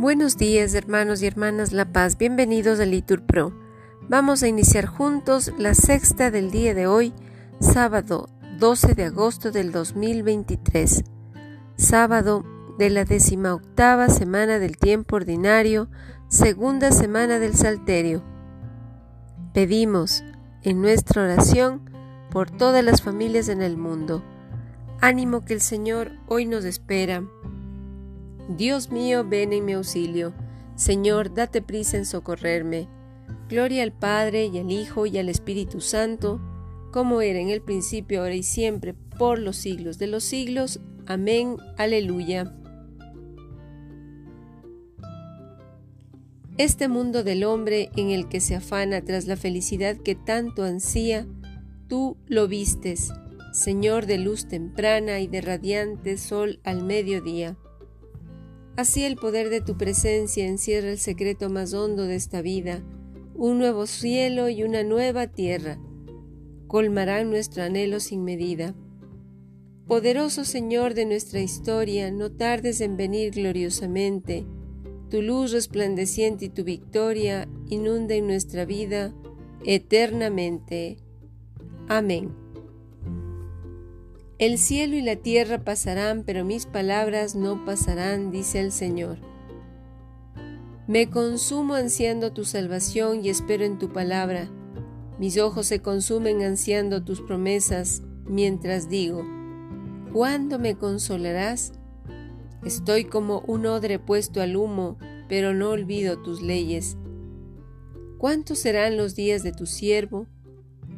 Buenos días hermanos y hermanas La Paz, bienvenidos a Litur Pro. Vamos a iniciar juntos la sexta del día de hoy, sábado 12 de agosto del 2023, sábado de la octava semana del tiempo ordinario, segunda semana del Salterio. Pedimos en nuestra oración por todas las familias en el mundo. Ánimo que el Señor hoy nos espera Dios mío, ven en mi auxilio. Señor, date prisa en socorrerme. Gloria al Padre y al Hijo y al Espíritu Santo, como era en el principio, ahora y siempre, por los siglos de los siglos. Amén. Aleluya. Este mundo del hombre en el que se afana tras la felicidad que tanto ansía, tú lo vistes, Señor de luz temprana y de radiante sol al mediodía. Así el poder de tu presencia encierra el secreto más hondo de esta vida, un nuevo cielo y una nueva tierra. Colmarán nuestro anhelo sin medida. Poderoso Señor de nuestra historia, no tardes en venir gloriosamente. Tu luz resplandeciente y tu victoria inunden nuestra vida eternamente. Amén. El cielo y la tierra pasarán, pero mis palabras no pasarán, dice el Señor. Me consumo ansiando tu salvación y espero en tu palabra. Mis ojos se consumen ansiando tus promesas, mientras digo, ¿cuándo me consolarás? Estoy como un odre puesto al humo, pero no olvido tus leyes. ¿Cuántos serán los días de tu siervo?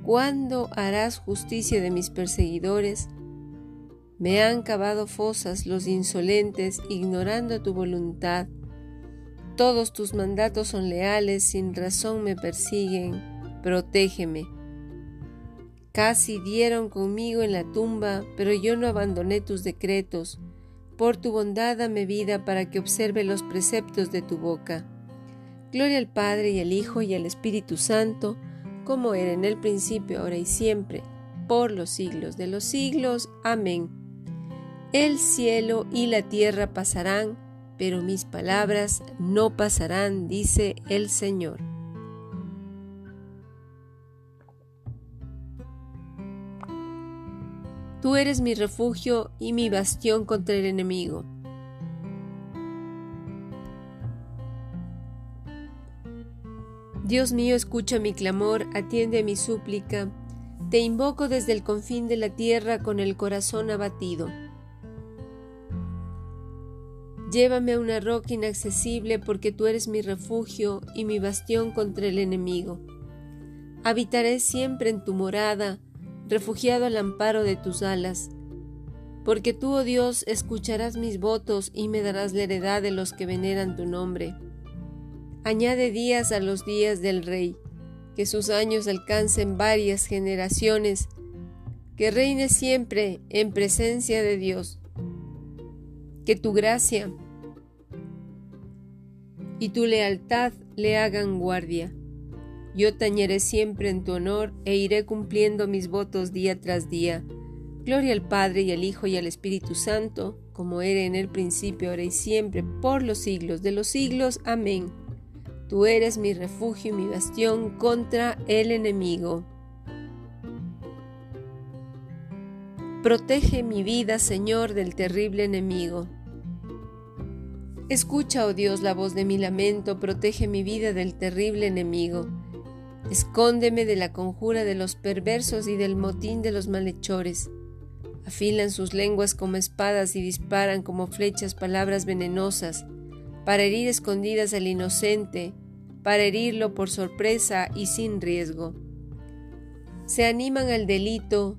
¿Cuándo harás justicia de mis perseguidores? Me han cavado fosas los insolentes, ignorando tu voluntad. Todos tus mandatos son leales, sin razón me persiguen. Protégeme. Casi dieron conmigo en la tumba, pero yo no abandoné tus decretos. Por tu bondad dame vida para que observe los preceptos de tu boca. Gloria al Padre y al Hijo y al Espíritu Santo, como era en el principio, ahora y siempre, por los siglos de los siglos. Amén. El cielo y la tierra pasarán, pero mis palabras no pasarán, dice el Señor. Tú eres mi refugio y mi bastión contra el enemigo. Dios mío, escucha mi clamor, atiende a mi súplica. Te invoco desde el confín de la tierra con el corazón abatido. Llévame a una roca inaccesible porque tú eres mi refugio y mi bastión contra el enemigo. Habitaré siempre en tu morada, refugiado al amparo de tus alas. Porque tú, oh Dios, escucharás mis votos y me darás la heredad de los que veneran tu nombre. Añade días a los días del Rey, que sus años alcancen varias generaciones, que reine siempre en presencia de Dios. Que tu gracia y tu lealtad le hagan guardia. Yo tañeré siempre en tu honor e iré cumpliendo mis votos día tras día. Gloria al Padre y al Hijo y al Espíritu Santo, como era en el principio, ahora y siempre, por los siglos de los siglos. Amén. Tú eres mi refugio y mi bastión contra el enemigo. Protege mi vida, Señor, del terrible enemigo. Escucha, oh Dios, la voz de mi lamento, protege mi vida del terrible enemigo. Escóndeme de la conjura de los perversos y del motín de los malhechores. Afilan sus lenguas como espadas y disparan como flechas palabras venenosas, para herir escondidas al inocente, para herirlo por sorpresa y sin riesgo. Se animan al delito,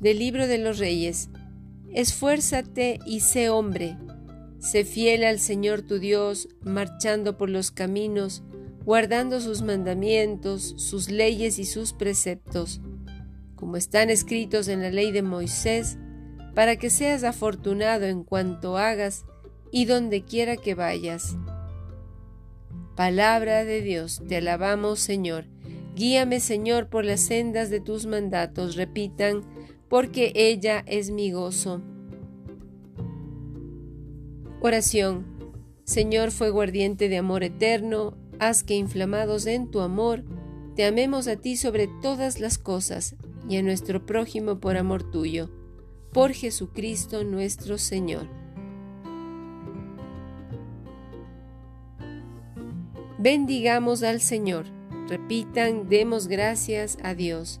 Del libro de los Reyes. Esfuérzate y sé hombre. Sé fiel al Señor tu Dios, marchando por los caminos, guardando sus mandamientos, sus leyes y sus preceptos, como están escritos en la ley de Moisés, para que seas afortunado en cuanto hagas y donde quiera que vayas. Palabra de Dios, te alabamos Señor. Guíame Señor por las sendas de tus mandatos, repitan, porque ella es mi gozo. Oración. Señor fue guardiente de amor eterno, haz que inflamados en tu amor, te amemos a ti sobre todas las cosas y a nuestro prójimo por amor tuyo, por Jesucristo nuestro Señor. Bendigamos al Señor. Repitan, demos gracias a Dios.